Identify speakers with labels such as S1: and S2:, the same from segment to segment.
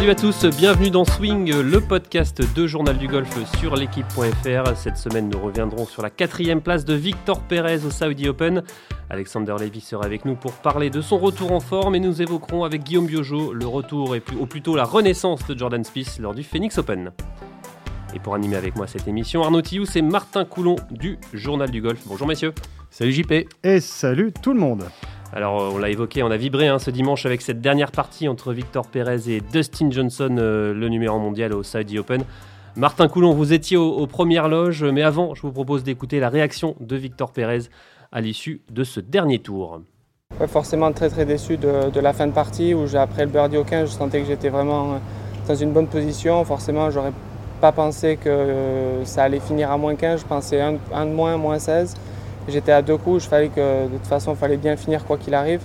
S1: Salut à tous, bienvenue dans Swing, le podcast de Journal du Golf sur l'équipe.fr. Cette semaine, nous reviendrons sur la quatrième place de Victor Perez au Saudi Open. Alexander Levy sera avec nous pour parler de son retour en forme et nous évoquerons avec Guillaume Biojo le retour et ou plutôt la renaissance de Jordan Spieth lors du Phoenix Open. Et pour animer avec moi cette émission, Arnaud Tillou, c'est Martin Coulon du Journal du Golf. Bonjour messieurs.
S2: Salut JP.
S3: Et salut tout le monde.
S1: Alors, on l'a évoqué, on a vibré hein, ce dimanche avec cette dernière partie entre Victor Perez et Dustin Johnson, euh, le numéro mondial au Saudi Open. Martin Coulon, vous étiez aux, premières loges, mais avant, je vous propose d'écouter la réaction de Victor Perez à l'issue de ce dernier tour.
S4: forcément très très déçu de, la fin de partie où après le birdie au 15, je sentais que j'étais vraiment dans une bonne position. Forcément, j'aurais pas pensé que euh, ça allait finir à moins 15, je pensais un, un de moins, moins 16. J'étais à deux coups, je fallait que de toute façon, il fallait bien finir quoi qu'il arrive.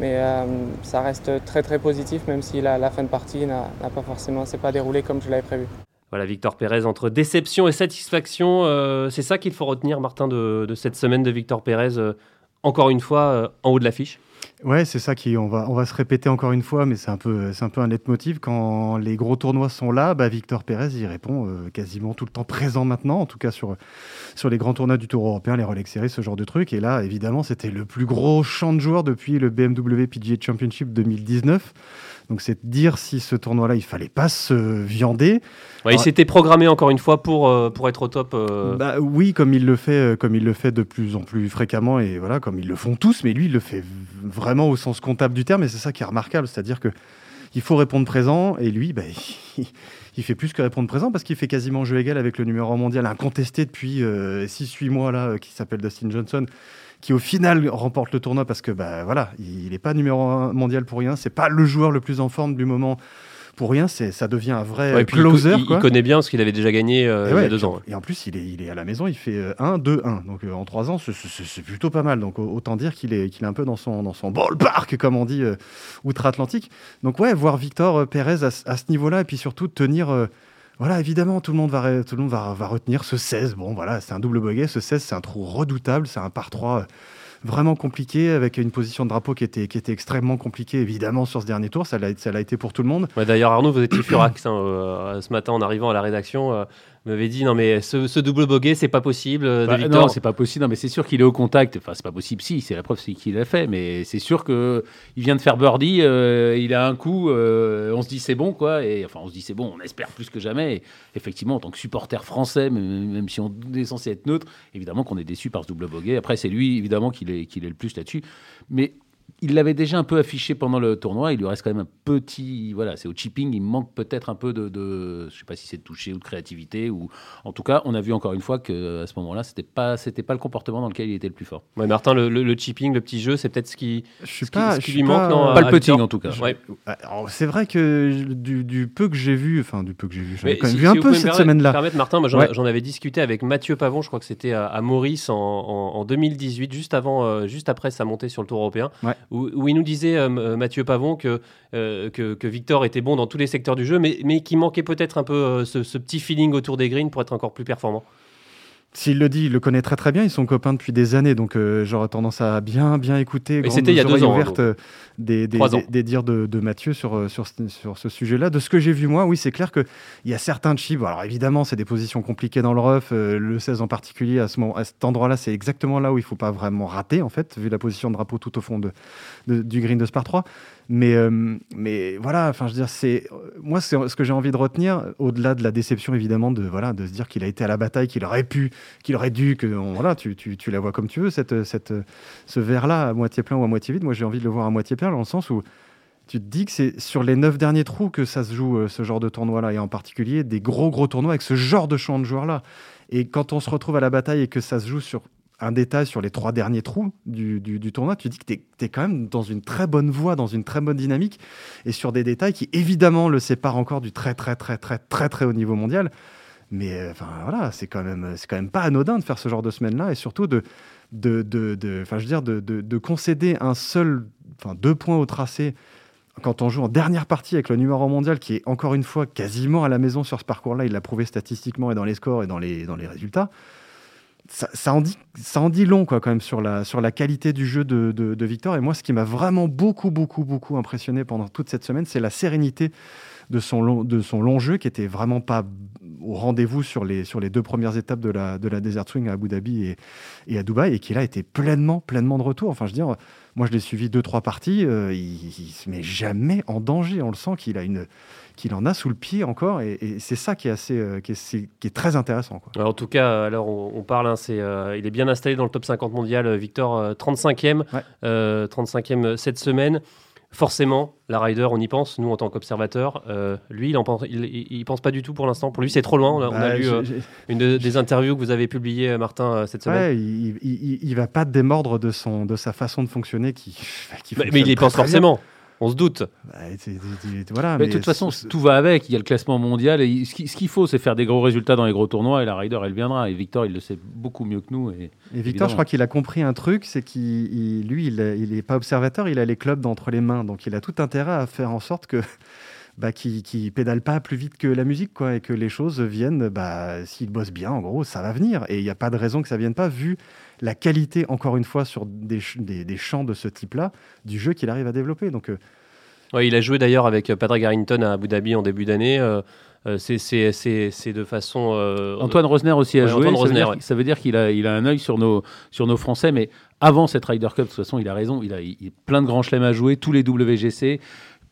S4: Mais euh, ça reste très très positif, même si la, fin de partie n'a pas forcément, s'est pas déroulé comme je l'avais prévu.
S1: Voilà, Victor Pérez, entre déception et satisfaction, euh, c'est ça qu'il faut retenir, Martin, de, cette semaine de Victor Pérez, euh, encore une fois, en haut de l'affiche?
S3: Ouais, c'est ça qui on va on va se répéter encore une fois, mais c'est un peu c'est un peu un leitmotiv quand les gros tournois sont là. Bah, Victor Pérez y répond euh, quasiment tout le temps présent maintenant, en tout cas sur sur les grands tournois du Tour européen, les Rolex Series, ce genre de truc. Et là, évidemment, c'était le plus gros champ de joueurs depuis le BMW PGA Championship 2019. Donc c'est dire si ce tournoi-là, il fallait pas se viander.
S1: il s'était programmé encore une fois pour, euh, pour être au top. Euh.
S3: Bah, oui, comme il le fait, euh, comme il le fait de plus en plus fréquemment et voilà, comme ils le font tous. Mais lui, il le fait vraiment au sens comptable du terme. Et c'est ça qui est remarquable, c'est-à-dire que il faut répondre présent. Et lui, bah, il, fait plus que répondre présent parce qu'il fait quasiment jeu égal avec le numéro mondial incontesté depuis 6-8 mois là, qui s'appelle Dustin Johnson qui au final remporte le tournoi parce que bah voilà, il n'est pas numéro un mondial pour rien, c'est pas le joueur le plus en forme du moment pour rien, c'est ça devient un vrai closer.
S1: Il, connaît bien ce qu'il avait déjà gagné euh, il y a deux ans.
S3: Et en plus, il est, il est à la maison, il fait 1, 2, 1. Donc euh, en trois ans, c'est plutôt pas mal. Donc autant dire qu'il est, qu'il est un peu dans son, dans son ballpark, comme on dit, euh, outre-Atlantique. Donc ouais, voir Victor Pérez à, à ce niveau-là, et puis surtout tenir voilà, évidemment, tout le monde va, retenir ce 16. Bon, voilà, c'est un double bogey. Ce 16, c'est un trou redoutable. C'est un par 3 vraiment compliqué, avec une position de drapeau qui était, qui était extrêmement compliquée, évidemment, sur ce dernier tour. Ça l'a, ça l'a été pour tout le monde.
S1: D'ailleurs, Arnaud, vous étiez furax hein, euh, ce matin en arrivant à la rédaction. Euh, m'avait dit non mais ce, double bogey c'est pas possible euh,
S2: bah, non c'est pas possible. Non mais c'est sûr qu'il est au contact. Enfin c'est pas possible. Si c'est la preuve c'est qu'il l'a fait mais c'est sûr que il vient de faire birdie il a un coup on se dit c'est bon quoi. Et enfin on se dit c'est bon on espère plus que jamais. Effectivement en tant que supporter français même, si on est censé être neutre évidemment qu'on est déçu par ce double bogey. Après c'est lui évidemment qui est, est le plus là-dessus. Mais il l'avait déjà un peu affiché pendant le tournoi. Il lui reste quand même un petit. Voilà, c'est au chipping. Il manque peut-être un peu de, Je ne sais pas si c'est de toucher ou de créativité. ou En tout cas, on a vu encore une fois qu'à ce moment-là, ce n'était pas, pas le comportement dans lequel il était le plus fort.
S1: Ouais, Martin, le, chipping, le petit jeu, c'est peut-être ce qui,
S3: je suis pas,
S1: qui, lui manque.
S2: Non, pas le putting en tout cas.
S3: C'est vrai que du, peu que j'ai vu, enfin, du peu que j'ai vu, j'en ai quand même vu un peu cette semaine-là.
S1: permettre, Martin, j'en avais discuté avec Mathieu Pavon, je crois que c'était à, Maurice en, 2018, juste, avant, euh, juste après sa montée sur le Tour européen, où, il nous disait euh, euh, Mathieu Pavon euh, que, Victor était bon dans tous les secteurs du jeu, mais, mais qu'il manquait peut-être un peu ce, petit feeling autour des greens pour être encore plus performant.
S3: S'il le dit, il le connaît très très bien. Ils sont copains depuis des années, donc euh, j'aurais tendance à bien bien écouter.
S1: Mais c'était il y a deux ans.
S3: Hein, euh, des, des, des, dires de, de, Mathieu sur, euh, sur, sur ce sujet-là. De ce que j'ai vu moi, oui, c'est clair qu'il y a certains chips. Alors évidemment, c'est des positions compliquées dans le rough. le 16 en particulier, à, ce moment, à cet endroit-là, c'est exactement là où il ne faut pas vraiment rater, en fait, vu la position de drapeau tout au fond de, du green de Spar 3. Mais, mais voilà, enfin, je veux dire, c'est moi, c'est ce que j'ai envie de retenir, au-delà de la déception évidemment, de voilà, de se dire qu'il a été à la bataille, qu'il aurait pu qu'il aurait dû que voilà, tu, tu, tu, la vois comme tu veux cette, cette ce verre là à moitié plein ou à moitié vide. Moi, j'ai envie de le voir à moitié plein dans le sens où tu te dis que c'est sur les neuf derniers trous que ça se joue euh, ce genre de tournoi là et en particulier des gros gros tournois avec ce genre de champ de joueurs là. Et quand on se retrouve à la bataille et que ça se joue sur un détail sur les trois derniers trous du, du, tournoi, tu dis que tu es, quand même dans une très bonne voie, dans une très bonne dynamique, et sur des détails qui évidemment le séparent encore du très très très très très très haut niveau mondial. Mais euh, enfin voilà, c'est quand même c'est quand même pas anodin de faire ce genre de semaine-là et surtout de de de, de je veux dire de, de, concéder un seul enfin deux points au tracé quand on joue en dernière partie avec le numéro mondial qui est encore une fois quasiment à la maison sur ce parcours-là, il l'a prouvé statistiquement et dans les scores et dans les dans les résultats. Ça, en dit, ça en dit long quoi, quand même sur la, sur la qualité du jeu de, de, de Victor. Et moi, ce qui m'a vraiment beaucoup, beaucoup, beaucoup impressionné pendant toute cette semaine, c'est la sérénité de son long, de son long jeu qui était vraiment pas au rendez-vous sur les, sur les deux premières étapes de la, de la Desert Swing à Abu Dhabi et, et à Dubaï, et qui là était pleinement, pleinement de retour. Enfin, je veux dire, moi je l'ai suivi deux, trois parties, euh, il, ne se met jamais en danger. On le sent qu'il a une qu'il en a sous le pied encore, et, c'est ça qui est assez, euh, qui, est, qui, est, très intéressant. Quoi.
S1: en tout cas, alors on, parle, hein, c'est, euh, il est bien installé dans le top 50 mondial, Victor, 35e, 35e cette semaine forcément, la rider, on y pense, nous en tant qu'observateurs. Euh, lui, il, en pense, il, pense pas du tout pour l'instant. Pour lui, c'est trop loin. On a, bah, lu euh, une des interviews que vous avez publiées, euh, Martin, cette semaine.
S3: il, il, va pas démordre de, son, de sa façon de fonctionner qui.
S1: mais, il y pense forcément. On se doute.
S3: Bah, voilà,
S2: mais, de toute façon, tout va avec. Il y a le classement mondial. Et ce qu'il faut, c'est faire des gros résultats dans les gros tournois. Et la Ryder, elle viendra. Et Victor, il le sait beaucoup mieux que nous. Et,
S3: Victor, je crois qu'il a compris un truc c'est qu'il, lui, il n'est pas observateur. Il a les clubs d'entre les mains. Donc, il a tout intérêt à faire en sorte que. Bah, qui, qui pédale pas plus vite que la musique, quoi, et que les choses viennent, bah, s'il bosse bien, en gros, ça va venir. Et il n'y a pas de raison que ça vienne pas, vu la qualité, encore une fois, sur des, des, champs de ce type-là, du jeu qu'il arrive à développer. Donc, euh,
S1: il a joué d'ailleurs avec Patrick Harrington à Abu Dhabi en début d'année. Euh, euh, c'est de façon.
S2: Antoine Rosner aussi a joué. ça, veut dire, qu'il a, il a un œil sur nos, sur nos Français, mais avant cette Ryder Cup, de toute façon, il a raison. Il a, il a plein de grands chelems à jouer, tous les WGC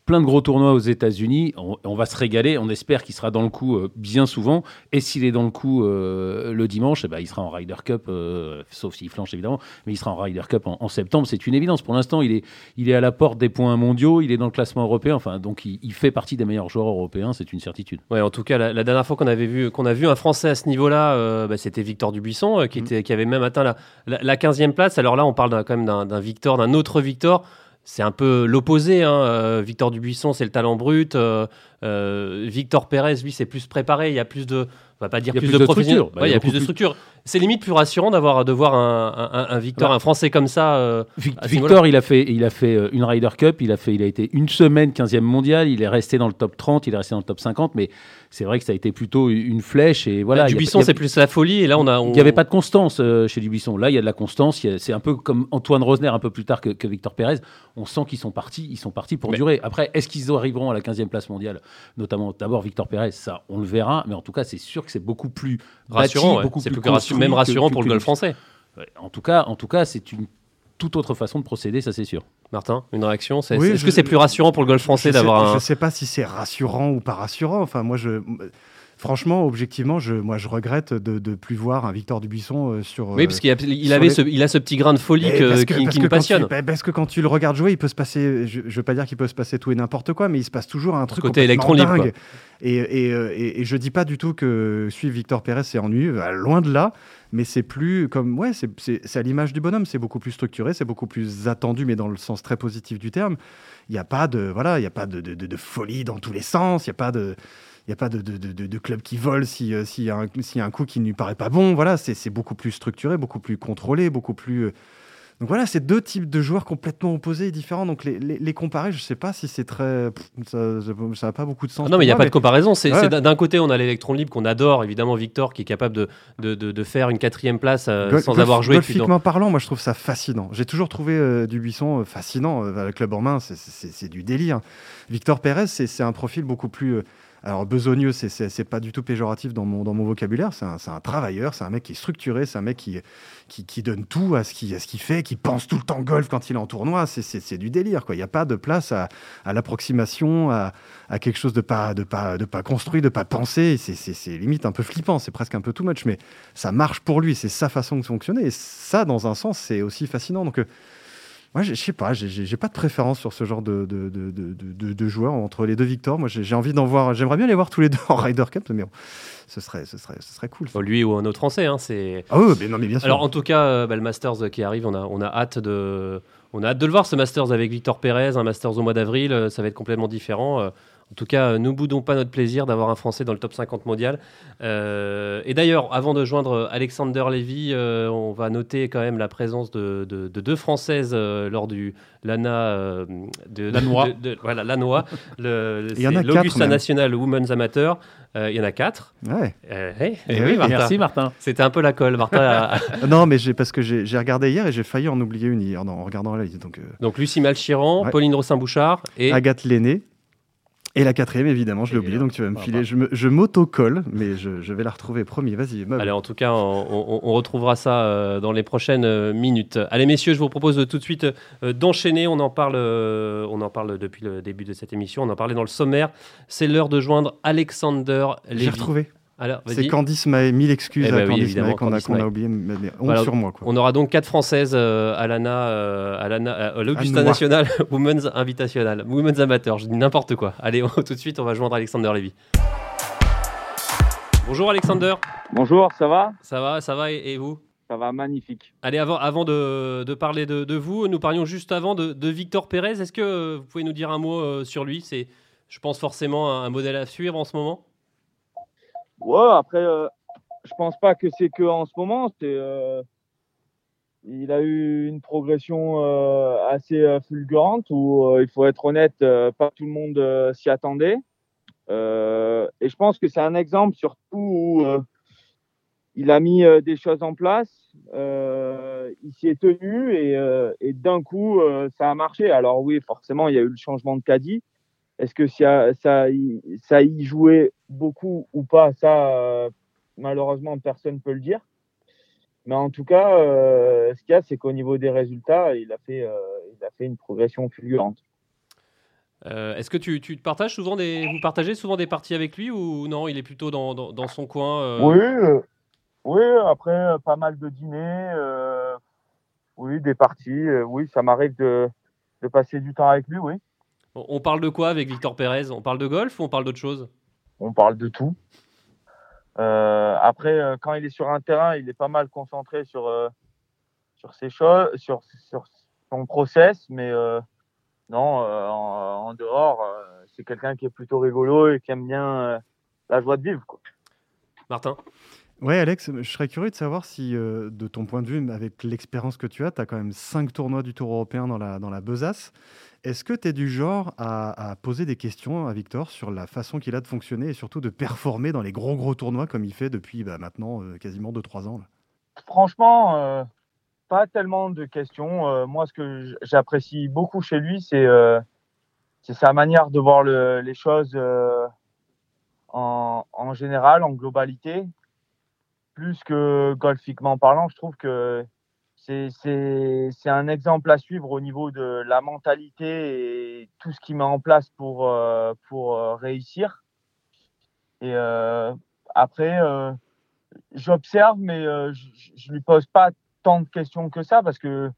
S2: plein de gros tournois aux États-Unis. On, va se régaler. On espère qu'il sera dans le coup euh, bien souvent. Et s'il est dans le coup euh, le dimanche, eh ben, il sera en Ryder Cup, euh, sauf s'il flanche évidemment, mais il sera en Ryder Cup en, septembre. C'est une évidence. Pour l'instant, il est, il est à la porte des points mondiaux. Il est dans le classement européen. Enfin, donc il, fait partie des meilleurs joueurs européens. C'est une certitude.
S1: Ouais, en tout cas, la, dernière fois qu'on avait vu qu'on a vu un Français à ce niveau-là, bah, c'était Victor Dubuisson qui, mm. était, qui avait même atteint la, la, 15e place. Alors là, on parle quand même d'un Victor, d'un autre Victor c'est un peu l'opposé. Hein. Euh, Victor Dubuisson, c'est le talent brut. Euh, euh, Victor Pérez, lui, c'est plus préparé. Il y a plus de, on va pas dire plus, de, structure. il y a plus de structure. C'est limite plus rassurant d'avoir de voir un, un, Victor, un Français comme ça.
S2: Victor, il a fait, il a fait une Ryder Cup. Il a fait, il a été une semaine 15e mondial. Il est resté dans le top 30. Il est resté dans le top 50. Mais c'est vrai que ça a été plutôt une flèche. Et voilà.
S1: Bah, Dubuisson, c'est plus la folie. Et là, on a.
S2: Il n'y avait pas de constance chez Dubuisson. Là, il y a de la constance. C'est un peu comme Antoine Rosner un peu plus tard que, Victor Pérez. On sent qu'ils sont partis. Ils sont partis pour durer. Après, est-ce qu'ils arriveront à la 15e place mondiale, notamment d'abord Victor Pérez, ça, on le verra, mais en tout cas, c'est sûr que c'est beaucoup plus
S1: rassurant, beaucoup plus, plus même rassurant pour le golf français.
S2: En tout cas, en tout cas, c'est une toute autre façon de procéder, ça c'est sûr.
S1: Martin, une réaction Est-ce que c'est plus rassurant pour le golf français d'avoir un...
S3: Je ne sais pas si c'est rassurant ou pas rassurant. Enfin, moi, je franchement, objectivement, je, moi, je regrette de ne plus voir un Victor Dubuisson euh, sur.
S1: Oui, parce qu'il a, il avait ce, il a ce petit grain de folie qui, nous passionne.
S3: Bah, parce que quand tu le regardes jouer, il peut se passer. Je ne veux pas dire qu'il peut se passer tout et n'importe quoi, mais il se passe toujours un truc
S1: côté électron libre.
S3: Et, et, euh, et, et, je dis pas du tout que suivre Victor Pérez c'est ennuyeux, bah, loin de là. Mais c'est plus comme ouais, c'est à l'image du bonhomme, c'est beaucoup plus structuré, c'est beaucoup plus attendu, mais dans le sens très positif du terme. Il n'y a pas de voilà, il y a pas de, de, de, folie dans tous les sens. Il n'y a pas de n'y a pas de, de, de, club qui vole s'il euh, si y, a un, y a un coup qui ne lui paraît pas bon. Voilà, c'est beaucoup plus structuré, beaucoup plus contrôlé, beaucoup plus. Euh. Donc voilà, c'est deux types de joueurs complètement opposés et différents. Donc les, les, comparer, je ne sais pas si c'est très. ça n'a pas beaucoup de sens.
S1: Ah non, mais il n'y a pas de comparaison. C'est D'un côté, on a l'électron libre qu'on adore, évidemment, Victor, qui est capable de, de, faire une quatrième place euh, sans avoir joué.
S3: Golfiquement parlant, moi je trouve ça fascinant. J'ai toujours trouvé Dubuisson fascinant. le club en main, c'est du délire. Victor Pérez, c'est un profil beaucoup plus alors besogneux, c'est pas du tout péjoratif dans mon, dans mon vocabulaire. C'est un, un, travailleur, c'est un mec qui est structuré, c'est un mec qui, qui, donne tout à ce qu'il fait, qui pense tout le temps golf quand il est en tournoi. C'est du délire. Il n'y a pas de place à, à l'approximation, à, à, quelque chose de pas, de pas, de pas construit, de pas pensé. C'est limite un peu flippant, c'est presque un peu too much, mais ça marche pour lui. C'est sa façon de fonctionner. Et ça, dans un sens, c'est aussi fascinant. Donc, euh, moi, je sais pas, j'ai pas de préférence sur ce genre de, de, de, de joueurs entre les deux victoires. Moi, j'ai envie d'en voir, j'aimerais bien les voir tous les deux en Ryder Cup, mais bon, ce serait, ce serait, ce serait cool.
S1: lui ou un autre Français, hein, c'est.
S3: Ah oui, mais non, mais bien sûr.
S1: Alors, en tout cas, euh, bah, le Masters qui arrive, on a, on a hâte de. On a hâte de le voir ce Masters avec Victor Pérez, un Masters au mois d'avril, euh, ça va être complètement différent. Euh, en tout cas, euh, nous boudons pas notre plaisir d'avoir un Français dans le top 50 mondial. Euh, et d'ailleurs, avant de joindre Alexander Lévy, euh, on va noter quand même la présence de, deux Françaises lors du l'ANA
S2: de Lanois.
S1: voilà, Lanois, l'Augusta National Women's Amateur. il y en a quatre.
S3: Ouais.
S1: Eh oui,
S2: Merci Martin.
S1: C'était un peu la colle, Martin.
S3: non, mais parce que j'ai regardé hier et j'ai failli en oublier une hier en regardant la liste. Donc,
S1: donc Lucie Malchiran, Pauline Rossin-Bouchard et
S3: Agathe Lenné Et la quatrième, évidemment, je l'ai oublié, donc tu vas me filer. Je m'auto-colle, mais je, vais la retrouver premier. Vas-y,
S1: Allez, en tout cas, on, retrouvera ça euh, dans les prochaines euh, minutes. Allez, messieurs, je vous propose tout de suite euh, d'enchaîner. On en parle, on en parle depuis le début de cette émission. On en parlait dans le sommaire. C'est l'heure de joindre Alexander Lévy.
S3: J'ai retrouvé. C'est Candice Maé, mille excuses eh à ben Candice Maé qu'on a, oublié, mais honte sur moi.
S1: On aura donc quatre Françaises, euh, Alana, euh, Alana euh, l'Augusta National, Women's Invitational, Women's Amateur, je dis n'importe quoi. Allez, tout de suite, on va joindre Alexander Lévy. Bonjour Alexander.
S5: Bonjour, ça va?
S1: Ça va, ça va, et, vous?
S5: Ça va, magnifique.
S1: Allez, avant, avant de, de parler de, de, vous, nous parlions juste avant de, de Victor Pérez. Est-ce que vous pouvez nous dire un mot sur lui? C'est, je pense, forcément un modèle à suivre en ce moment
S5: Ouais, après, euh, je pense pas que c'est que en ce moment. Euh, il a eu une progression euh, assez fulgurante où il faut être honnête, pas tout le monde s'y attendait. et je pense que c'est un exemple surtout où il a mis des choses en place, il s'y est tenu et, et d'un coup ça a marché. Alors oui, forcément, il y a eu le changement de caddie. Est-ce que ça, ça, ça y jouait beaucoup ou pas? Ça, euh, malheureusement, personne ne peut le dire. Mais en tout cas, euh, ce qu'il y a, c'est qu'au niveau des résultats, il a fait, euh, il a fait une progression fulgurante.
S1: Est-ce que tu, tu, partages souvent des, vous partagez souvent des parties avec lui ou non? Il est plutôt dans, dans, son coin
S5: Oui, oui. Après, pas mal de dîners, oui, des parties. oui, ça m'arrive de, de passer du temps avec lui, oui.
S1: On parle de quoi avec Victor Pérez? On parle de golf ou on parle d'autre chose?
S5: On parle de tout. Euh, après, euh, quand il est sur un terrain, il est pas mal concentré sur, euh, sur ses choses, sur, sur son process, mais non, en, dehors, c'est quelqu'un qui est plutôt rigolo et qui aime bien la joie de vivre.
S1: Martin?
S3: Ouais, Alex, je serais curieux de savoir si, de ton point de vue, avec l'expérience que tu as, tu as quand même cinq tournois du Tour européen dans la, dans la besace. Est-ce que tu es du genre à, poser des questions à Victor sur la façon qu'il a de fonctionner et surtout de performer dans les gros gros tournois comme il fait depuis bah, maintenant euh, quasiment 2-3 ans
S5: Franchement, euh, pas tellement de questions. Euh, moi, ce que j'apprécie beaucoup chez lui, c'est sa manière de voir les choses en, général, en globalité. Plus que golfiquement parlant, je trouve que c'est un exemple à suivre au niveau de la mentalité et tout ce qu'il met en place pour, euh, pour euh, réussir. Et euh, après, j'observe, mais je ne lui pose pas tant de questions que ça parce que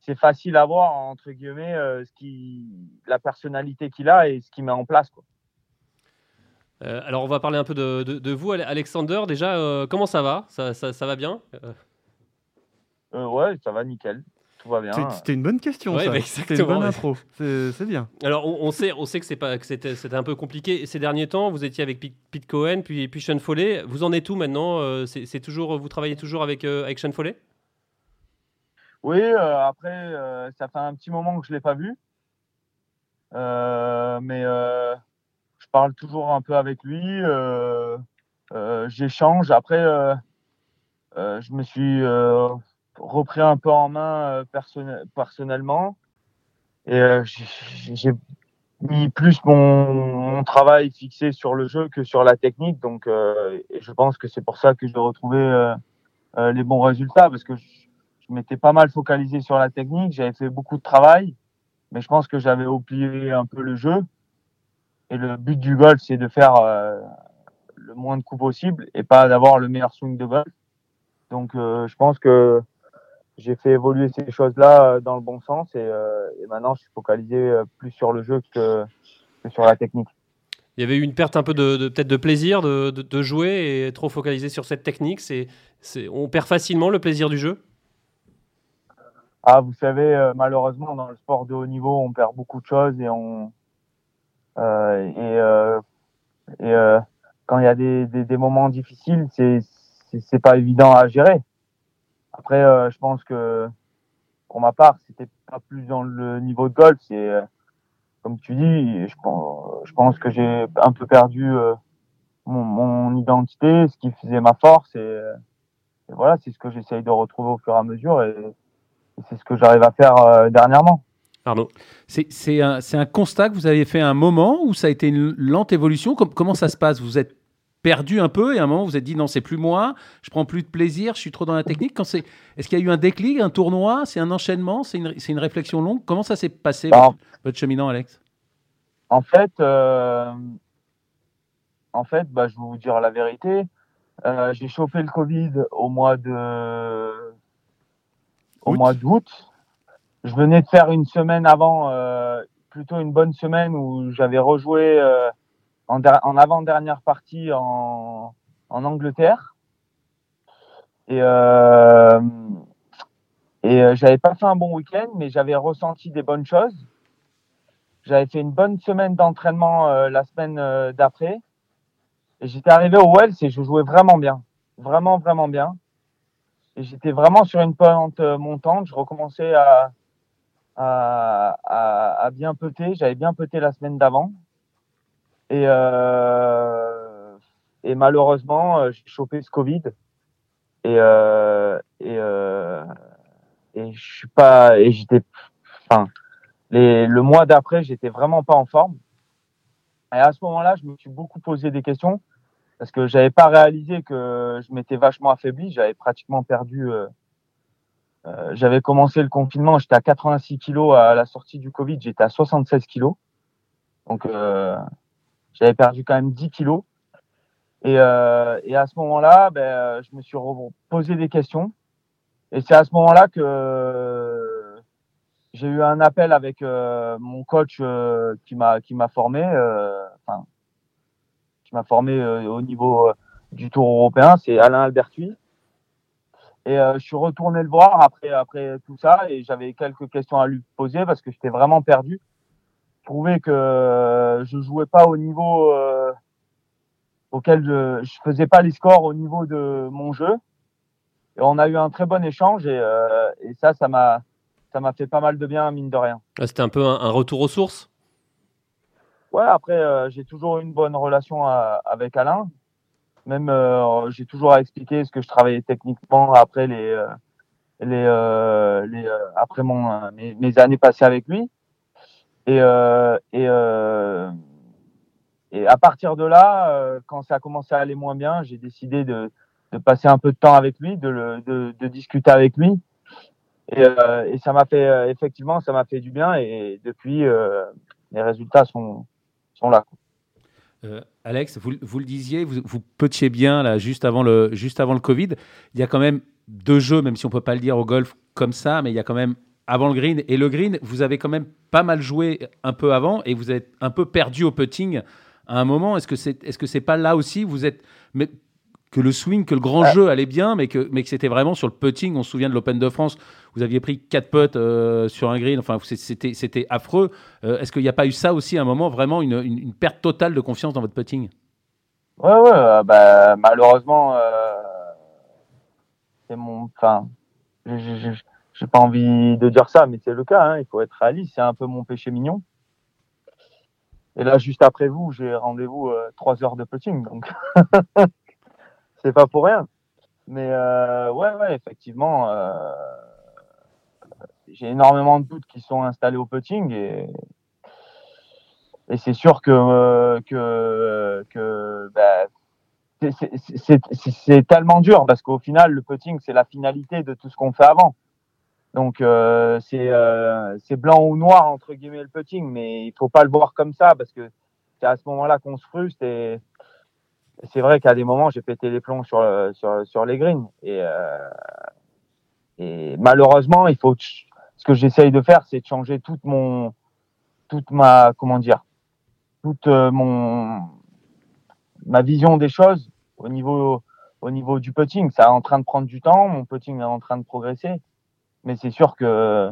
S5: c'est facile à voir, entre guillemets, ce qui, la personnalité qu'il a et ce qu'il met en place. Quoi.
S1: Alors, on va parler un peu de, de, vous, Alexander. Déjà, comment ça va? Ça, ça, ça, va bien?
S5: Euh, ouais, ça va nickel. Tout va bien.
S3: C'était une bonne question, ça. C'était une bonne intro. C'est bien.
S1: Alors, on, sait, on sait que c'était un peu compliqué ces derniers temps. Vous étiez avec Pete Cohen, puis, puis Sean Foley. Vous en êtes où maintenant? Euh, C'est toujours, Vous travaillez toujours avec, euh, avec Sean Foley?
S5: Oui, après, ça fait un petit moment que je ne l'ai pas vu. mais je parle toujours un peu avec lui. J'échange. Après, je me suis repris un peu en main euh, personnellement. Et euh, j'ai mis plus mon, travail fixé sur le jeu que sur la technique. Donc, euh, je pense que c'est pour ça que j'ai retrouvé les bons résultats parce que je, m'étais pas mal focalisé sur la technique. J'avais fait beaucoup de travail, mais je pense que j'avais oublié un peu le jeu. Et le but du golf, c'est de faire le moins de coups possible et pas d'avoir le meilleur swing de golf. Donc, je pense que j'ai fait évoluer ces choses-là euh, dans le bon sens euh, et, maintenant je suis focalisé euh, plus sur le jeu que, sur la technique.
S1: Il y avait eu une perte un peu de, peut-être de plaisir de, de, jouer et trop focalisé sur cette technique. C'est, on perd facilement le plaisir du jeu?
S5: Ah, vous savez, malheureusement dans le sport de haut niveau, on perd beaucoup de choses et on et, et quand il y a des, des, des moments difficiles, c'est c'est pas évident à gérer. Après, euh, je pense que pour ma part, c'était pas plus dans le niveau de golf. C'est euh, comme tu dis, je pense, je pense que j'ai un peu perdu euh, mon, mon, identité, ce qui faisait ma force. Et, voilà, c'est ce que j'essaye de retrouver au fur et à mesure. Et, c'est ce que j'arrive à faire dernièrement.
S1: Arnaud.
S2: C'est un, un, constat que vous avez fait à un moment où ça a été une lente évolution. Comment ça se passe? Vous êtes perdu un peu et à un moment vous, vous êtes dit non, c'est plus moi, je prends plus de plaisir, je suis trop dans la technique. Quand c'est, est-ce qu'il y a eu un déclic, un tournoi, c'est un enchaînement, c'est une, une, réflexion longue? Comment ça s'est passé votre, cheminant, Alex?
S5: En fait, euh, en fait, bah, je vais vous dire la vérité. Euh, j'ai chopé le Covid au mois de au mois d'août. Je venais de faire une semaine avant, euh, plutôt une bonne semaine où j'avais rejoué en, avant-dernière partie en, en, Angleterre. Et, euh, et euh, j'avais pas fait un bon week-end, mais j'avais ressenti des bonnes choses. J'avais fait une bonne semaine d'entraînement euh, la semaine euh, d'après. Et j'étais arrivé au Wells et je jouais vraiment bien. Vraiment, vraiment bien. Et j'étais vraiment sur une pente montante. Je recommençais à, à, à, à bien peter. J'avais bien peté la semaine d'avant. Et, euh, et malheureusement, euh, j'ai chopé ce Covid. Et, euh, et, euh, et je suis pas. Et j'étais. Enfin, les, le mois d'après, j'étais vraiment pas en forme. Et à ce moment-là, je me suis beaucoup posé des questions parce que j'avais pas réalisé que je m'étais vachement affaibli. J'avais pratiquement perdu. Euh, j'avais commencé le confinement, j'étais à 86 kilos à la sortie du Covid, j'étais à 76 kilos. Donc, euh, j'avais perdu quand même 10 kilos. Et, euh, et à ce moment-là, ben, je me suis posé des questions. Et c'est à ce moment-là que j'ai eu un appel avec euh, mon coach euh, qui m'a qui m'a formé, enfin, qui m'a formé au niveau du Tour européen, c'est Alain Albertui. Et je suis retourné le voir après après tout ça et j'avais quelques questions à lui poser parce que j'étais vraiment perdu trouvais que je jouais pas au niveau euh, auquel je, je faisais pas les scores au niveau de mon jeu. Et on a eu un très bon échange et, euh, et ça, ça m'a ça m'a fait pas mal de bien mine de rien.
S1: C'était un peu un, retour aux sources?
S5: Ouais, après euh, j'ai toujours une bonne relation avec Alain. Même euh, j'ai toujours à expliquer ce que je travaillais techniquement après les euh, les, les après mon mes, années passées avec lui. Et, euh, et, euh, et à partir de là, euh, quand ça a commencé à aller moins bien, j'ai décidé de, de, passer un peu de temps avec lui, de, le, de, de discuter avec lui. Et, euh, et ça m'a fait, euh, effectivement, ça m'a fait du bien. Et depuis, euh, les résultats sont, sont là.
S2: Alex, vous, vous, le disiez, vous, vous potiez bien là, juste, avant le, juste avant le Covid. Il y a quand même deux jeux, même si on ne peut pas le dire au golf comme ça, mais il y a quand même avant le green. Et le green, vous avez quand même pas mal joué un peu avant et vous êtes un peu perdu au putting à un moment. Est-ce que c'est est -ce c'est pas là aussi? Vous êtes mais, que le swing, que le grand ah. jeu allait bien, mais que, mais que c'était vraiment sur le putting. On se souvient de l'Open de France, vous aviez pris 4 putts euh, sur un green, enfin c'était affreux. Euh, est-ce qu'il n'y a pas eu ça aussi à un moment, vraiment une, perte totale de confiance dans votre putting?
S5: Ouais, ouais, euh, bah, malheureusement, c'est mon. Enfin, j'ai pas envie de dire ça, mais c'est le cas. Hein, il faut être réaliste. C'est un peu mon péché mignon. Et là, juste après vous, j'ai rendez-vous trois heures de putting, donc c'est pas pour rien. Mais euh, ouais, ouais, effectivement, j'ai énormément de doutes qui sont installés au putting et, et c'est sûr que euh, que que bah, c'est tellement dur parce qu'au final, le putting, c'est la finalité de tout ce qu'on fait avant. Donc euh, euh, c'est blanc ou noir entre guillemets le putting, mais il faut pas le voir comme ça parce que c'est à ce moment-là qu'on se frustre et c'est vrai qu'à des moments j'ai pété les plombs sur sur, sur les greens et euh, et malheureusement il faut que j'essaye de faire c'est de changer toute mon toute ma comment dire toute euh, mon ma vision des choses au niveau au niveau du putting ça est en train de prendre du temps mon putting est en train de progresser mais c'est sûr que,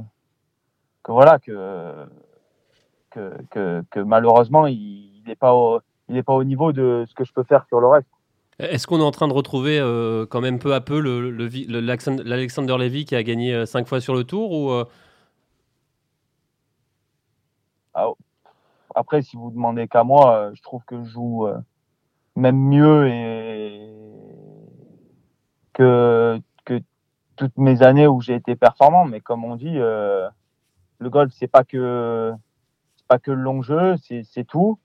S5: que voilà que, que, que, malheureusement il n'est pas au, il pas au niveau de ce que je peux faire sur le reste.
S1: Est-ce qu'on est en train de retrouver euh, quand même peu à peu le, le, l'Alexander Levy qui a gagné euh, cinq fois sur le tour ou euh?
S5: Après, si vous demandez qu'à moi, je trouve que je joue même mieux et que toutes mes années où j'ai été performant, mais comme on dit, euh, le golf, c'est pas que pas que le long jeu, c'est tout.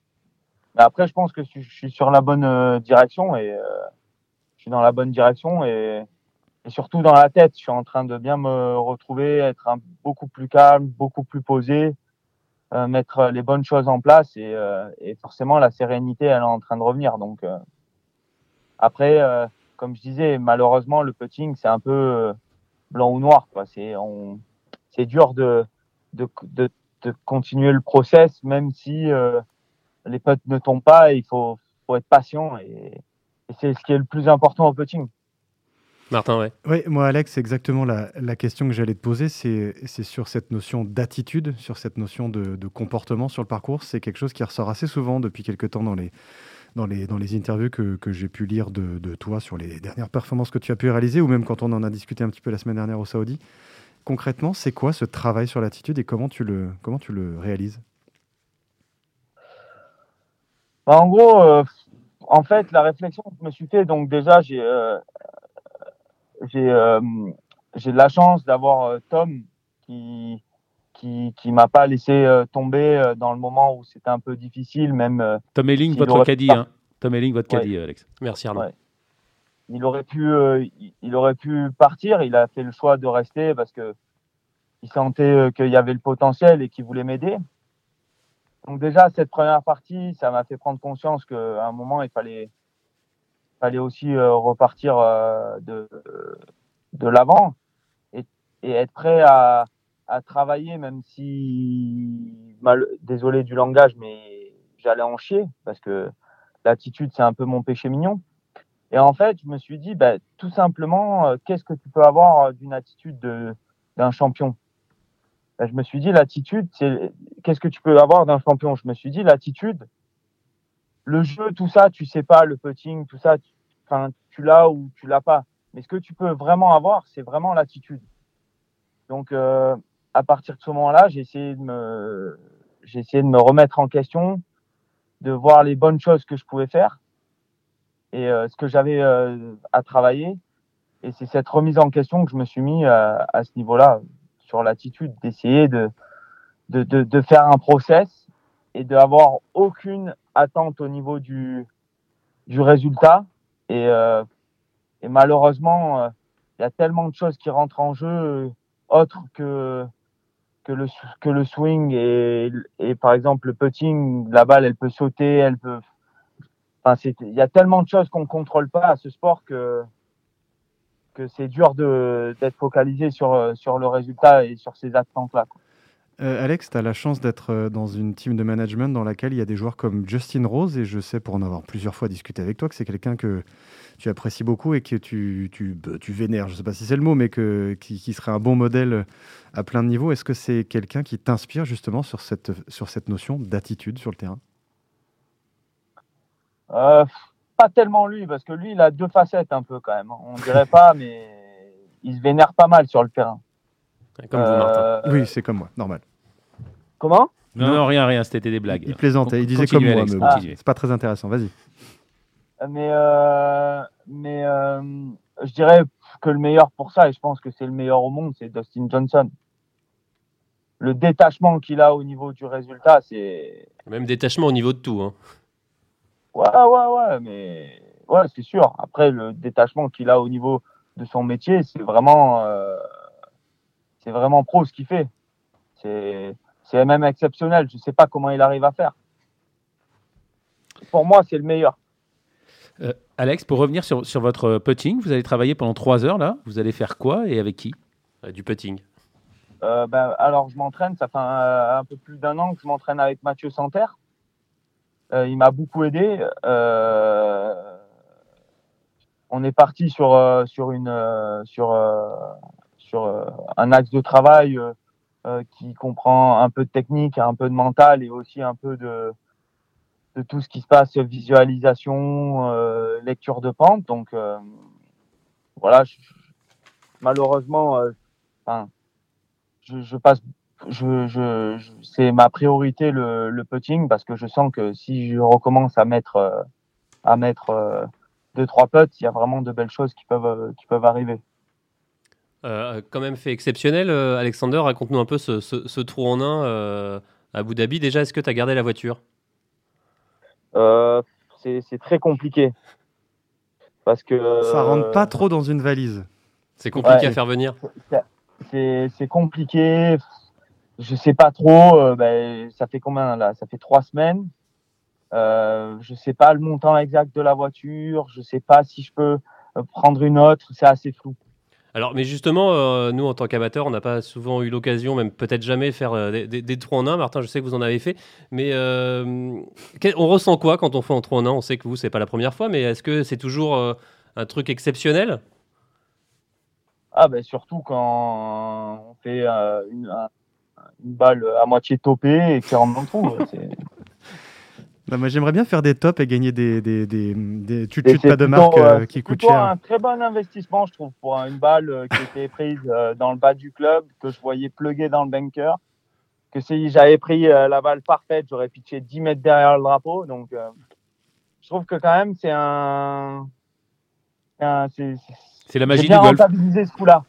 S5: Mais après, je pense que je suis sur la bonne direction et je suis dans la bonne direction et, et, surtout dans la tête, je suis en train de bien me retrouver, être beaucoup plus calme, beaucoup plus posé, euh, mettre les bonnes choses en place et, euh, et, forcément la sérénité, elle est en train de revenir. Donc euh, après, comme je disais, malheureusement le putting c'est un peu blanc ou noir. C'est c'est dur de, de, de, de, continuer le process même si les putts ne tombent pas. Il faut, faut être patient et c'est ce qui est le plus important au putting.
S1: Martin, ouais.
S3: Oui, moi, Alex, c'est exactement la, la, question que j'allais te poser. C'est sur cette notion d'attitude, sur cette notion de, de, comportement sur le parcours. C'est quelque chose qui ressort assez souvent depuis quelques temps dans les, dans les, dans les interviews que, que j'ai pu lire de, de, toi sur les dernières performances que tu as pu réaliser ou même quand on en a discuté un petit peu la semaine dernière au Saoudi. Concrètement, c'est quoi ce travail sur l'attitude et comment tu le, comment tu le réalises?
S5: Bah, En gros, euh, en fait, la réflexion que je me suis fait, donc déjà, j'ai euh, j'ai euh, j'ai de la chance d'avoir euh, Tom qui qui qui m'a pas laissé tomber dans le moment où c'était un peu difficile, même.
S2: Tom Elling, votre caddie, hein. Tom Elling, votre caddie, Alex.
S1: Merci Arnaud.
S5: Il aurait pu, il aurait pu partir. Il a fait le choix de rester parce que il sentait qu'il y avait le potentiel et qu'il voulait m'aider. Donc déjà, cette première partie, ça m'a fait prendre conscience qu'à un moment, il fallait, fallait aussi euh, repartir euh, de, de l'avant et, être prêt à, à, travailler, même si, mal, désolé du langage, mais j'allais en chier parce que l'attitude, c'est un peu mon péché mignon. Et en fait, je me suis dit, bah, tout simplement, euh, qu'est-ce que tu peux avoir d'une attitude d'un champion? Bah, je me suis dit, l'attitude, c'est qu'est-ce que tu peux avoir d'un champion? Je me suis dit, l'attitude, le jeu, tout ça, tu sais pas, le putting, tout ça, tu, tu l'as ou tu l'as pas. Mais ce que tu peux vraiment avoir, c'est vraiment l'attitude. Donc, euh, à partir de ce moment-là, j'ai essayé de me, j'ai essayé de me remettre en question, de voir les bonnes choses que je pouvais faire et euh, ce que j'avais euh, à travailler. Et c'est cette remise en question que je me suis mis à, à ce niveau-là sur l'attitude d'essayer de, de, de, faire un process et d'avoir aucune attente au niveau du, du résultat. Et, euh, malheureusement, euh, il y a tellement de choses qui rentrent en jeu euh, autres que, que, le, que le swing et, et par exemple le putting, la balle, elle peut sauter, elle peut. Enfin, il y a tellement de choses qu'on contrôle pas à ce sport que c'est dur d'être focalisé sur, sur le résultat et sur ces attentes-là.
S3: Euh, Alex, tu as la chance d'être euh, dans une team de management dans laquelle il y a des joueurs comme Justin Rose, et je sais pour en avoir plusieurs fois discuté avec toi que c'est quelqu'un que tu apprécies beaucoup et que tu, tu, bah, tu vénères, je ne sais pas si c'est le mot, mais que, qui, qui, serait un bon modèle à plein de niveaux. Est-ce que c'est quelqu'un qui t'inspire justement sur cette, sur cette notion d'attitude sur le terrain?
S5: Pas tellement lui, parce que lui, il a deux facettes un peu quand même. On dirait pas, mais il se vénère pas mal sur le terrain.
S3: Comme vous, Martin. Euh, oui, c'est comme moi, normal.
S5: Comment
S2: non, non, rien, rien, c'était des blagues.
S3: Il plaisantait, il disait comme moi, mais ah. c'est pas très intéressant, vas-y.
S5: Mais, euh, mais euh, je dirais que le meilleur pour ça, et je pense que c'est le meilleur au monde, c'est Dustin Johnson. Le détachement qu'il a au niveau du résultat, c'est.
S1: Même détachement au niveau de tout. Hein.
S5: Ouais, ouais, ouais, mais ouais, c'est sûr. Après, le détachement qu'il a au niveau de son métier, c'est vraiment, euh, c'est vraiment pro ce qu'il fait. C'est, c'est même exceptionnel. Je sais pas comment il arrive à faire. Pour moi, c'est le meilleur.
S2: Euh, Alex, pour revenir sur, sur, votre putting, vous allez travailler pendant trois heures là. Vous allez faire quoi et avec qui?
S1: Du putting.
S5: Euh, ben, alors, je m'entraîne. Ça fait un, un peu plus d'un an que je m'entraîne avec Mathieu Santerre. Euh, il m'a beaucoup aidé. Euh, on est parti sur euh, sur une sur sur un axe de travail qui comprend un peu de technique, un peu de mental et aussi un peu de de tout ce qui se passe visualisation, lecture de pente. Donc voilà, malheureusement, enfin, je, je, passe je, je, c'est ma priorité le, le, putting parce que je sens que si je recommence à mettre euh, à mettre euh, deux trois putts, il y a vraiment de belles choses qui peuvent qui peuvent arriver.
S1: Quand même fait exceptionnel. Alexander, raconte-nous un peu ce, trou en un à Abu Dhabi. Déjà, est-ce que tu as gardé la voiture?
S5: C'est très compliqué. Parce que.
S3: Ça rentre pas trop dans une valise.
S1: C'est compliqué à faire venir
S5: C'est compliqué. Je sais pas trop. Ben, ça fait combien là? Ça fait trois semaines. Euh, je sais pas le montant exact de la voiture. Je sais pas si je peux prendre une autre. C'est assez flou.
S1: Alors, mais justement, euh, nous, en tant qu'amateurs, on n'a pas souvent eu l'occasion, même peut-être jamais, faire euh, des, des, trous en un. Martin, je sais que vous en avez fait. Mais euh, on ressent quoi quand on fait un trou en un? On sait que vous, c'est pas la première fois, mais est-ce que c'est toujours un truc exceptionnel?
S5: Ah, ben surtout quand on fait une, balle à moitié topée et qui rentre dans
S3: Bah, moi, j'aimerais bien faire des tops et gagner des, des, des, des tutus pas de marque euh, qui coûtent cher.
S5: C'est un très bon investissement, je trouve, pour une balle euh, qui était prise euh, dans le bas du club, que je voyais pluguer dans le bunker. Que si j'avais pris la balle parfaite, j'aurais pitché 10 mètres derrière le drapeau. Donc, je trouve que quand même, c'est un.
S2: C'est la magie du golf.
S5: ce coup-là.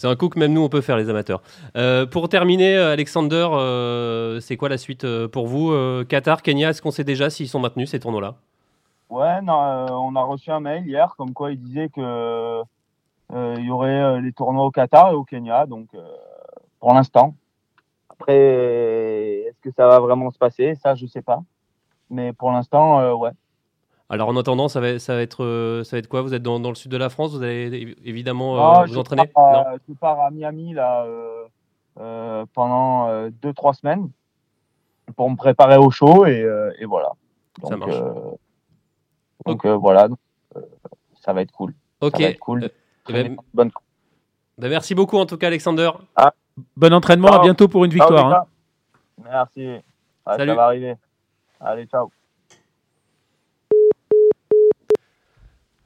S1: C'est un coup que même nous, on peut faire, les amateurs. Euh, pour terminer, euh, Alexander, euh, c'est quoi la suite pour vous Qatar, Kenya, est-ce qu'on sait déjà s'ils sont maintenus, ces tournois-là?
S5: Ouais, on a reçu un mail hier comme quoi il disait que il y aurait les tournois au Qatar et au Kenya, donc pour l'instant. Après, est-ce que ça va vraiment se passer? Ça, je sais pas. Mais pour l'instant, ouais.
S1: Alors en attendant, ça va, ça va, être, euh, ça va être quoi? Vous êtes dans, le sud de la France? Vous allez évidemment euh, vous entraîner?
S5: non Je pars à Miami là, euh, pendant 2-3 semaines pour me préparer au show et, voilà.
S1: Donc, ça marche.
S5: donc voilà, ça va être cool.
S1: Ok.
S5: Ça va être cool.
S1: Ben, bonne... Ben, merci beaucoup en tout cas Alexander.
S2: Ah. Bon entraînement, à bientôt pour une victoire. Hein.
S5: Merci. Salut. Ça va arriver. Allez, ciao.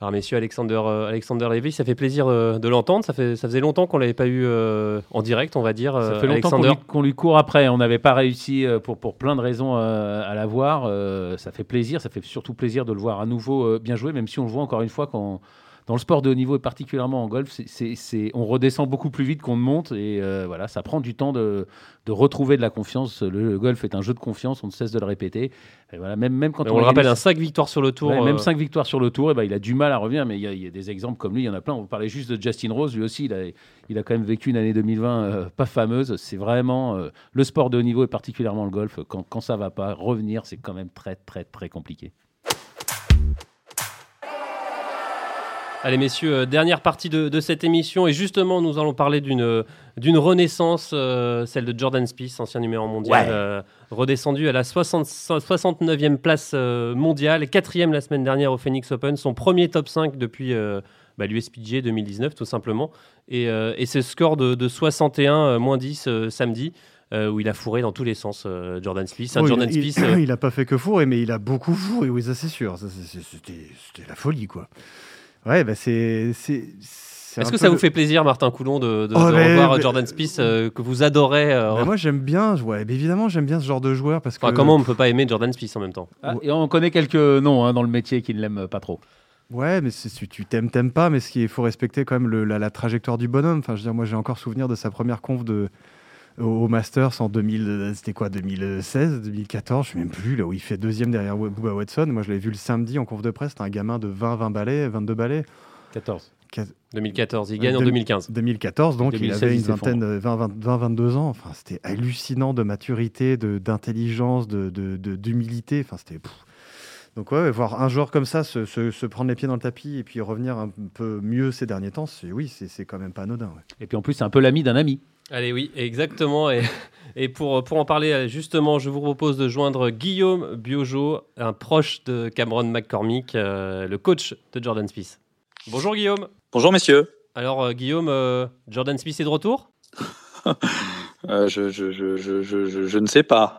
S1: Alors messieurs, Alexander, euh, Alexander Levy, ça fait plaisir euh, de l'entendre. Ça, fait, ça faisait longtemps qu'on ne l'avait pas eu euh, en direct, on va dire.
S2: Ça fait longtemps qu'on lui, court après. On n'avait pas réussi pour, pour plein de raisons à l'avoir. ça fait plaisir, ça fait surtout plaisir de le voir à nouveau bien jouer, même si on le voit encore une fois quand dans le sport de haut niveau et particulièrement en golf, on redescend beaucoup plus vite qu'on ne monte et euh, voilà, ça prend du temps de, de, retrouver de la confiance. Le, golf est un jeu de confiance, on ne cesse de le répéter. Et voilà, même, même quand
S1: on, le rappelle, un 5 victoires sur le tour.
S2: Même 5 euh, victoires sur le tour, et ben, il a du mal à revenir, mais il y, a, des exemples comme lui, il y en a plein. On parlait juste de Justin Rose, lui aussi, il a, il a quand même vécu une année 2020 euh, pas fameuse. C'est vraiment le sport de haut niveau et particulièrement le golf. Quand, quand ça va pas, revenir, c'est quand même très, très, très compliqué.
S1: Allez messieurs, euh, dernière partie de, cette émission et justement nous allons parler d'une euh, d'une renaissance, euh, celle de Jordan Spieth, ancien numéro mondial, redescendu à la 60, 69e place mondiale, quatrième la semaine dernière au Phoenix Open, son premier top 5 depuis bah, l'USPG 2019 tout simplement, et, et ce score de, 61 moins 10 samedi. où il a fourré dans tous les sens Jordan Spieth. Jordan
S3: il, il, a pas fait que fourrer, mais il a beaucoup fourré, oui, ça c'est sûr. C'était la folie, quoi. Ouais, bah c'est.
S1: Est-ce que ça vous fait plaisir, Martin Coulon, de, de, oh, revoir Jordan Spieth euh, que vous adorez euh,
S3: Moi, j'aime bien. Ouais, évidemment, j'aime bien ce genre de joueur parce que.
S1: comment on ne peut pas aimer Jordan Spieth en même temps?
S2: Ah, Et on connaît quelques noms hein, dans le métier qui ne l'aiment pas trop.
S3: Ouais, mais tu t'aimes, t'aimes pas, mais il faut respecter quand même le, la, la, trajectoire du bonhomme. Enfin, je veux dire, moi, j'ai encore souvenir de sa première conf de au Masters en 2000, c'était quoi, 2016, 2014, je sais même plus, là où il fait deuxième derrière Bubba Watson. Moi, je l'avais vu le samedi en conf de presse, c'était un gamin de 20, 20 balais, 22 balais.
S1: 14. 2014, il gagne en 2015.
S3: 2014, donc il avait une vingtaine, 20, 20, 22 ans. Enfin, c'était hallucinant de maturité, d'intelligence, de, d'humilité. De, enfin, c'était. Donc ouais, voir un joueur comme ça se, se, prendre les pieds dans le tapis et puis revenir un peu mieux ces derniers temps, c'est oui, c'est quand même pas anodin.
S2: Et puis en plus, c'est un peu l'ami d'un ami.
S1: Allez, oui, exactement. Et, et pour, pour en parler, justement, je vous propose de joindre Guillaume Biojo, un proche de Cameron McCormick, euh, le coach de Jordan Spieth. Bonjour Guillaume.
S6: Bonjour messieurs.
S1: Alors euh, Guillaume, euh, Jordan Spieth est de retour?
S6: Je, je, je, je, ne sais pas.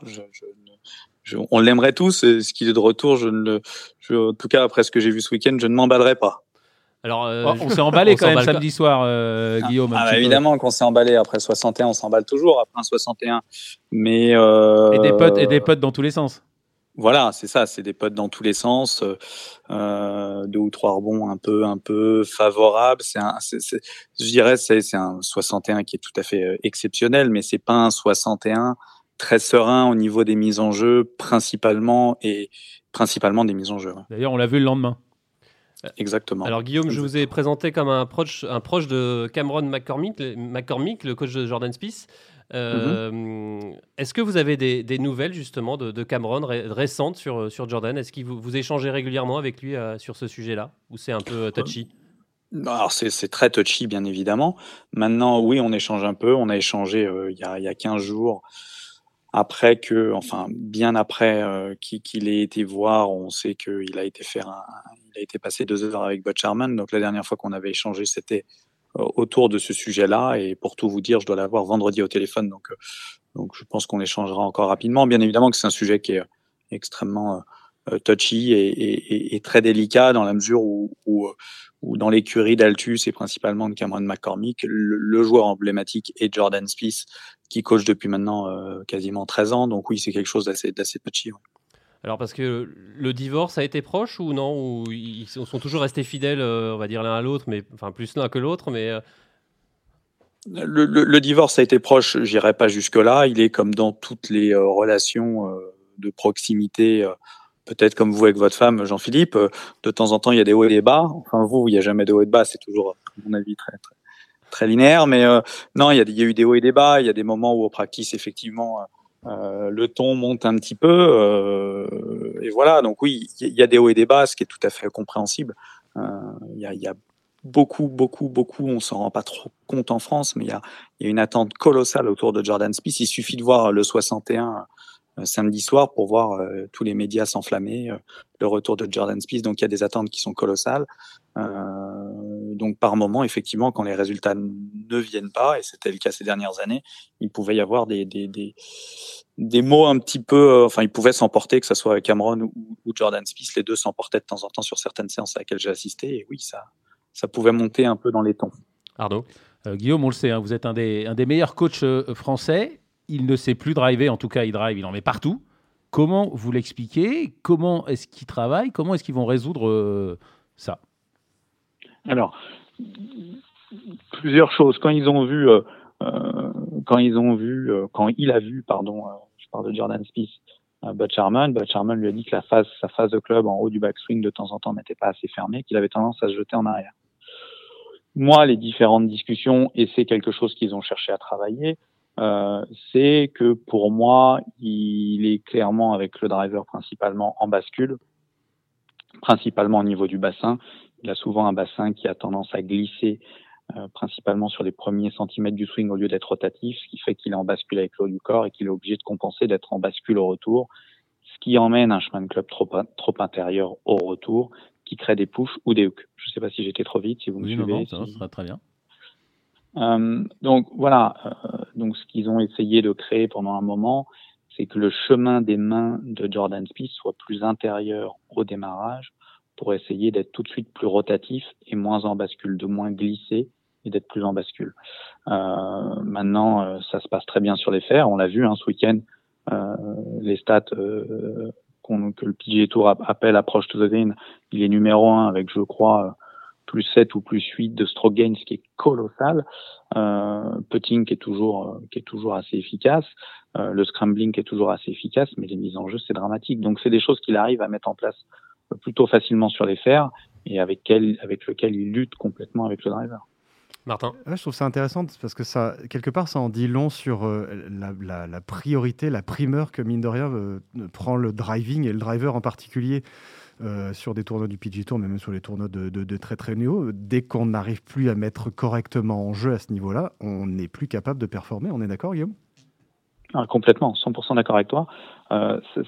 S6: on l'aimerait tous. Ce qu'il est de retour, je ne, en tout cas après ce que j'ai vu ce week-end, je ne m'emballerai pas.
S2: Alors, euh, oh, on s'est emballé quand même samedi soir, euh, ah, Guillaume.
S6: Ah, évidemment qu'on s'est emballé après 61, on s'emballe toujours après un 61. Mais euh,
S2: et des potes et des potes dans tous les sens.
S6: Voilà, c'est ça, c'est des potes dans tous les sens, euh, deux ou trois rebonds un peu, un peu favorables. C'est un, je dirais, c'est, c'est un 61 qui est tout à fait euh, exceptionnel, mais c'est pas un 61 très serein au niveau des mises en jeu, principalement et principalement des mises en jeu.
S2: D'ailleurs, on l'a vu le lendemain.
S6: Exactement.
S1: Alors Guillaume, je vous ai présenté comme un proche, un proche de Cameron McCormick, McCormick, le coach de Jordan Spieth. Euh, est-ce que vous avez des, nouvelles justement de, Cameron récentes sur, sur Jordan? Est-ce que vous, vous, échangez régulièrement avec lui euh, sur ce sujet-là? Ou c'est un peu euh, touchy?
S6: Alors c'est très touchy bien évidemment. Maintenant oui on échange un peu. On a échangé il, y a, il y a 15 jours après que, enfin bien après qu'il ait été voir, on sait qu'il a été faire un, il a été passé deux heures avec Butch Harmon. Donc la dernière fois qu'on avait échangé c'était euh, autour de ce sujet-là. Et pour tout vous dire, je dois l'avoir vendredi au téléphone. Donc, euh, je pense qu'on échangera encore rapidement. Bien évidemment que c'est un sujet qui est euh, extrêmement touchy et, très délicat dans la mesure où dans l'écurie d'Altus et principalement de Cameron McCormick, le, joueur emblématique est Jordan Spieth qui coach depuis maintenant quasiment 13 ans. Donc oui, c'est quelque chose d'assez touchy.
S1: Alors parce que le divorce a été proche ou non? Ou ils sont toujours restés fidèles, euh, on va dire l'un à l'autre, mais enfin plus l'un que l'autre, mais euh,
S6: le, divorce a été proche. J'irai pas jusque là. Il est comme dans toutes les euh, relations de proximité. Peut-être comme vous avec votre femme, Jean-Philippe, de temps en temps il y a des hauts et des bas. Enfin vous, il n'y a jamais de hauts et de bas. C'est toujours, à mon avis, très très, très linéaire. Mais non, il y, a, il y, a, eu des hauts et des bas. Il y a des moments où au practice, effectivement, euh, le ton monte un petit peu, euh, et voilà. Donc oui, il y, a des hauts et des bas, ce qui est tout à fait compréhensible. Euh, il y, a, beaucoup, beaucoup, beaucoup. On s'en rend pas trop compte en France, mais il y a, une attente colossale autour de Jordan Spieth. Il suffit de voir le 61 samedi soir pour voir tous les médias s'enflammer, le retour de Jordan Spieth. Donc il y a des attentes qui sont colossales. Donc par moment, effectivement, quand les résultats ne viennent pas, et c'était le cas ces dernières années, il pouvait y avoir des, des, des, des mots un petit peu, euh, enfin, ils pouvaient s'emporter, que ce soit Cameron ou, ou, Jordan Spieth, les deux s'emportaient de temps en temps sur certaines séances à laquelle j'ai assisté, et oui, ça, ça pouvait monter un peu dans les tons.
S1: Arnaud?
S2: Euh, Guillaume, on le sait, hein, vous êtes un des, un des meilleurs coachs euh, français. Il ne sait plus driver, en tout cas, il drive, il en met partout. Comment vous l'expliquez? Comment est-ce qu'ils travaillent Comment est-ce qu'ils vont résoudre ça?
S6: Alors, plusieurs choses. Quand ils ont vu euh, quand ils ont vu, euh, quand il a vu, pardon, euh, je parle de Jordan Spieth, Butch Harmon, Butch Harmon lui a dit que la phase, sa phase de club en haut du backswing de temps en temps n'était pas assez fermée, qu'il avait tendance à se jeter en arrière. Moi, les différentes discussions, et c'est quelque chose qu'ils ont cherché à travailler, euh, c'est que pour moi, il est clairement avec le driver principalement en bascule, principalement au niveau du bassin. Il a souvent un bassin qui a tendance à glisser euh, principalement sur les premiers centimètres du swing au lieu d'être rotatif, ce qui fait qu'il est en bascule avec l'eau du corps et qu'il est obligé de compenser d'être en bascule au retour, ce qui emmène un chemin de club trop, trop intérieur au retour, qui crée des pushs ou des hooks. Je ne sais pas si j'étais trop vite, si vous me suivez.
S2: Non, ça, sera très bien.
S6: Euh, donc voilà, euh, donc ce qu'ils ont essayé de créer pendant un moment, c'est que le chemin des mains de Jordan Spieth soit plus intérieur au démarrage pour essayer d'être tout de suite plus rotatif et moins en bascule, de moins glisser et d'être plus en bascule. Euh, maintenant, euh, ça se passe très bien sur les fers. On l'a vu hein, ce week-end, euh, les stats euh, que le PGA Tour appelle approche to the green, il est numéro un avec, je crois, plus 7 ou plus 8 de stroke gain, ce qui est colossal. Euh, putting qui est toujours qui est toujours assez efficace, le scrambling qui est toujours assez efficace, mais les mises en jeu c'est dramatique. Donc c'est des choses qu'il arrive à mettre en place plutôt facilement sur les fers et avec, quel, avec lequel il lutte complètement avec le driver.
S1: Martin
S3: Je trouve ça intéressant parce que ça, quelque part, ça en dit long sur euh, la, priorité, la primeur que, mine de rien, euh, prend le driving et le driver en particulier. Euh, sur des tournois du PG Tour, mais même sur les tournois de, de, très très haut, dès qu'on n'arrive plus à mettre correctement en jeu à ce niveau-là, on n'est plus capable de performer. On est d'accord, Guillaume?
S6: Ah, Complètement, 100% d'accord avec toi.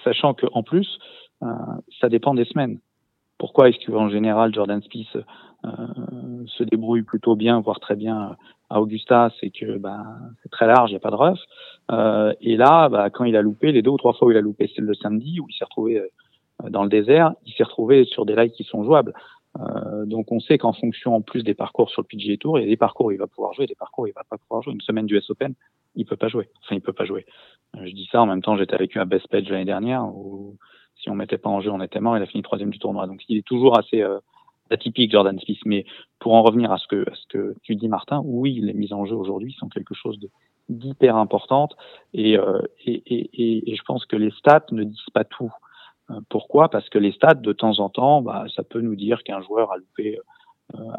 S6: sachant qu'en plus, euh, ça dépend des semaines. Pourquoi est-ce qu'en général Jordan Spieth euh, se débrouille plutôt bien, voire très bien à Augusta, c'est que bah, c'est très large, il n'y a pas de rough. Euh, et là, bah, quand il a loupé, les deux ou trois fois où il a loupé, c'est le samedi, où il s'est retrouvé dans le désert, il s'est retrouvé sur des lights qui sont jouables. Euh, donc on sait qu'en fonction en plus des parcours sur le PGA Tour, il y a des parcours où il va pouvoir jouer, des parcours où il va pas pouvoir jouer. Une semaine du S Open, il peut pas jouer. Enfin, il peut pas jouer. je dis ça en même temps, j'étais avec lui à Best Page l'année dernière où si on mettait pas en jeu, on était mort. Il a fini troisième du tournoi. Donc il est toujours assez atypique, Jordan Spieth. Mais pour en revenir à ce que, à ce que tu dis, Martin, oui, les mises en jeu aujourd'hui sont quelque chose d'hyper importante et, et, et, et, je pense que les stats ne disent pas tout. Pourquoi? Parce que les stats, de temps en temps, bah, ça peut nous dire qu'un joueur a loupé,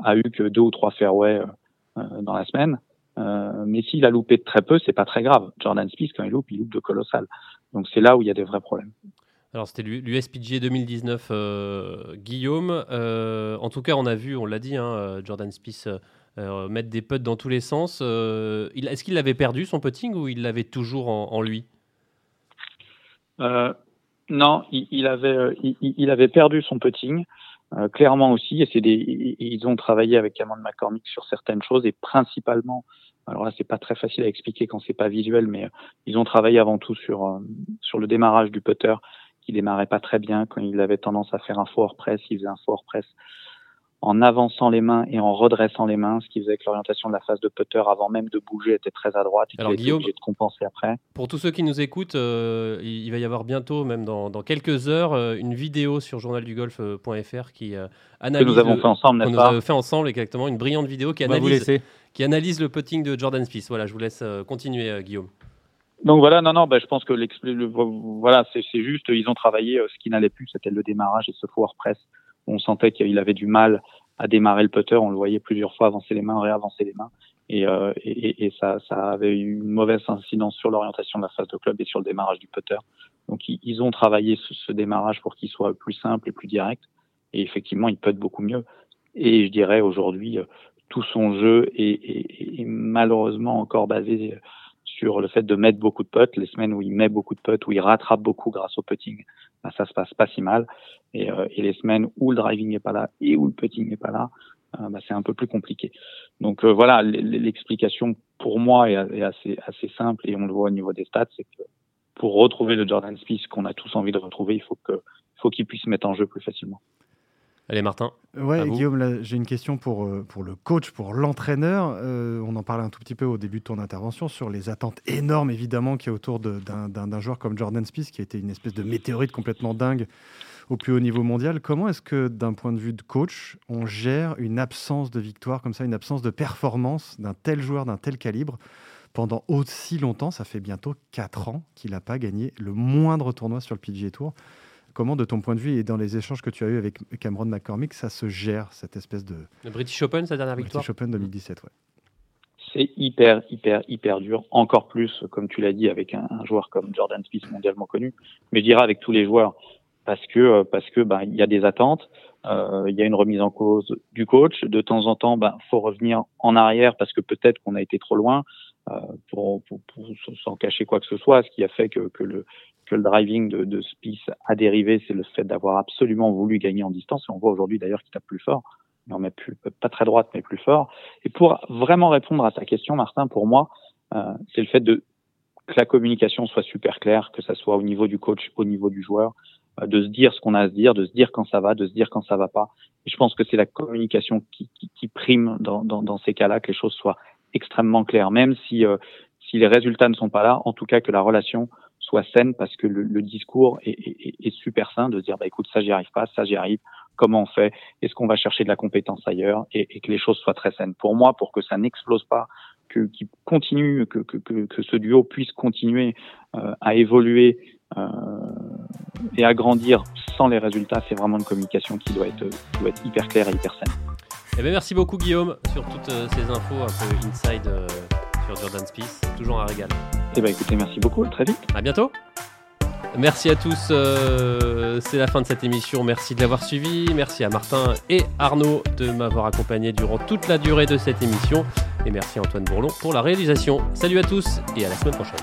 S6: a eu que deux ou trois fairways dans la semaine. Euh, mais s'il a loupé de très peu, c'est pas très grave. Jordan Spieth, quand il loupe, il loupe de colossal. Donc c'est là où il y a des vrais problèmes.
S1: Alors c'était l'USPG 2019, euh, Guillaume. Euh, en tout cas, on a vu, on l'a dit, hein, Jordan Spieth mettre des putts dans tous les sens. Est-ce qu'il avait perdu son putting ou il l'avait toujours en, lui?
S6: Non, il, avait, il, avait perdu son putting. clairement aussi, et c'est ils ont travaillé avec Cameron McCormick sur certaines choses et principalement alors là, c'est pas très facile à expliquer quand c'est pas visuel, mais euh, ils ont travaillé avant tout sur euh, sur le démarrage du putter, qui démarrait pas très bien quand il avait tendance à faire un fort press, il faisait un fort press en avançant les mains et en redressant les mains, ce qui faisait que l'orientation de la phase de putter avant même de bouger était très à droite et qu'il était obligé de compenser après.
S1: Pour tous ceux qui nous écoutent, euh, il va y avoir bientôt, même dans, quelques heures, euh, une vidéo sur journaldugolf.fr qui euh, analyse.
S6: Que nous avons fait ensemble,
S1: n'est-ce pas fait ensemble, exactement, une brillante vidéo qui analyse, qui analyse le putting de Jordan Spieth. Voilà, je vous laisse continuer, Guillaume.
S6: Donc voilà, non, non, bah, je pense que le, voilà, c'est juste, ils ont travaillé ce qui n'allait plus, c'était le démarrage et ce forward press on sentait qu'il avait du mal à démarrer le putter. On le voyait plusieurs fois avancer les mains, réavancer les mains. Et, euh, ça, avait eu une mauvaise incidence sur l'orientation de la phase de club et sur le démarrage du putter. Donc ils, ont travaillé ce, démarrage pour qu'il soit plus simple et plus direct. Et effectivement, il putt beaucoup mieux. Et je dirais aujourd'hui, euh, tout son jeu est, est, malheureusement encore basé sur le fait de mettre beaucoup de putts. Les semaines où il met beaucoup de putts, où il rattrape beaucoup grâce au putting, bah, ça se passe pas si mal. Et, euh, et les semaines où le driving n'est pas là et où le putting n'est pas là, euh, bah, c'est un peu plus compliqué. Donc euh, voilà, l'explication pour moi est, assez, assez simple et on le voit au niveau des stats, c'est que pour retrouver le Jordan Spieth qu'on a tous envie de retrouver, il faut que faut qu'il puisse mettre en jeu plus facilement.
S1: Allez, Martin.
S3: Ouais, Guillaume, j'ai une question pour, euh, pour le coach, pour l'entraîneur. Euh, on en parlait un tout petit peu au début de ton intervention sur les attentes énormes, évidemment, qu'il y a autour d'un joueur comme Jordan Spieth, qui a été une espèce de météorite complètement dingue au plus haut niveau mondial. Comment est-ce que, d'un point de vue de coach, on gère une absence de victoire comme ça, une absence de performance d'un tel joueur, d'un tel calibre pendant aussi longtemps? Ça fait bientôt 4 ans qu'il n'a pas gagné le moindre tournoi sur le PGA Tour. Comment, de ton point de vue et dans les échanges que tu as eu avec Cameron McCormick, ça se gère, cette espèce de.
S1: Le British Open, sa dernière victoire
S3: British Open 2017, ouais.
S6: C'est hyper, hyper, hyper dur. Encore plus, comme tu l'as dit, avec un, joueur comme Jordan Spieth, mondialement connu. Mais je dirais avec tous les joueurs. Parce que, euh, parce que, ben, il y a des attentes. Euh, il y a une remise en cause du coach. De temps en temps, ben, faut revenir en arrière parce que peut-être qu'on a été trop loin euh, pour, pour, pour, s'en cacher quoi que ce soit, ce qui a fait que, que le, que le driving de, de Spieth a dérivé, c'est le fait d'avoir absolument voulu gagner en distance. Et on voit aujourd'hui d'ailleurs qu'il tape plus fort, mais on met plus, pas très droite, mais plus fort. Et pour vraiment répondre à ta question, Martin, pour moi, euh, c'est le fait de que la communication soit super claire, que ça soit au niveau du coach, au niveau du joueur, euh, de se dire ce qu'on a à se dire, de se dire quand ça va, de se dire quand ça va pas. Et je pense que c'est la communication qui, qui, qui prime dans, dans, dans ces cas-là, que les choses soient extrêmement claires, même si euh, si les résultats ne sont pas là, en tout cas que la relation soit saine parce que le, discours est, super sain de se dire bah écoute ça j'y arrive pas, ça j'y arrive, comment on fait, est-ce qu'on va chercher de la compétence ailleurs? Et, que les choses soient très saines. Pour moi, pour que ça n'explose pas, que qu'il continue, que, que, que, ce duo puisse continuer euh, à évoluer euh, et à grandir sans les résultats, c'est vraiment une communication qui doit être, doit être hyper claire et hyper saine.
S1: Eh bien, merci beaucoup Guillaume sur toutes euh, ces infos un peu inside sur Jordan Spieth. Toujours un régal.
S6: Eh bien écoutez, merci beaucoup, très vite.
S1: À bientôt. Merci à tous, euh, c'est la fin de cette émission. Merci de l'avoir suivi. Merci à Martin et Arnaud de m'avoir accompagné durant toute la durée de cette émission. Et merci à Antoine Bourlon pour la réalisation. Salut à tous et à la semaine prochaine.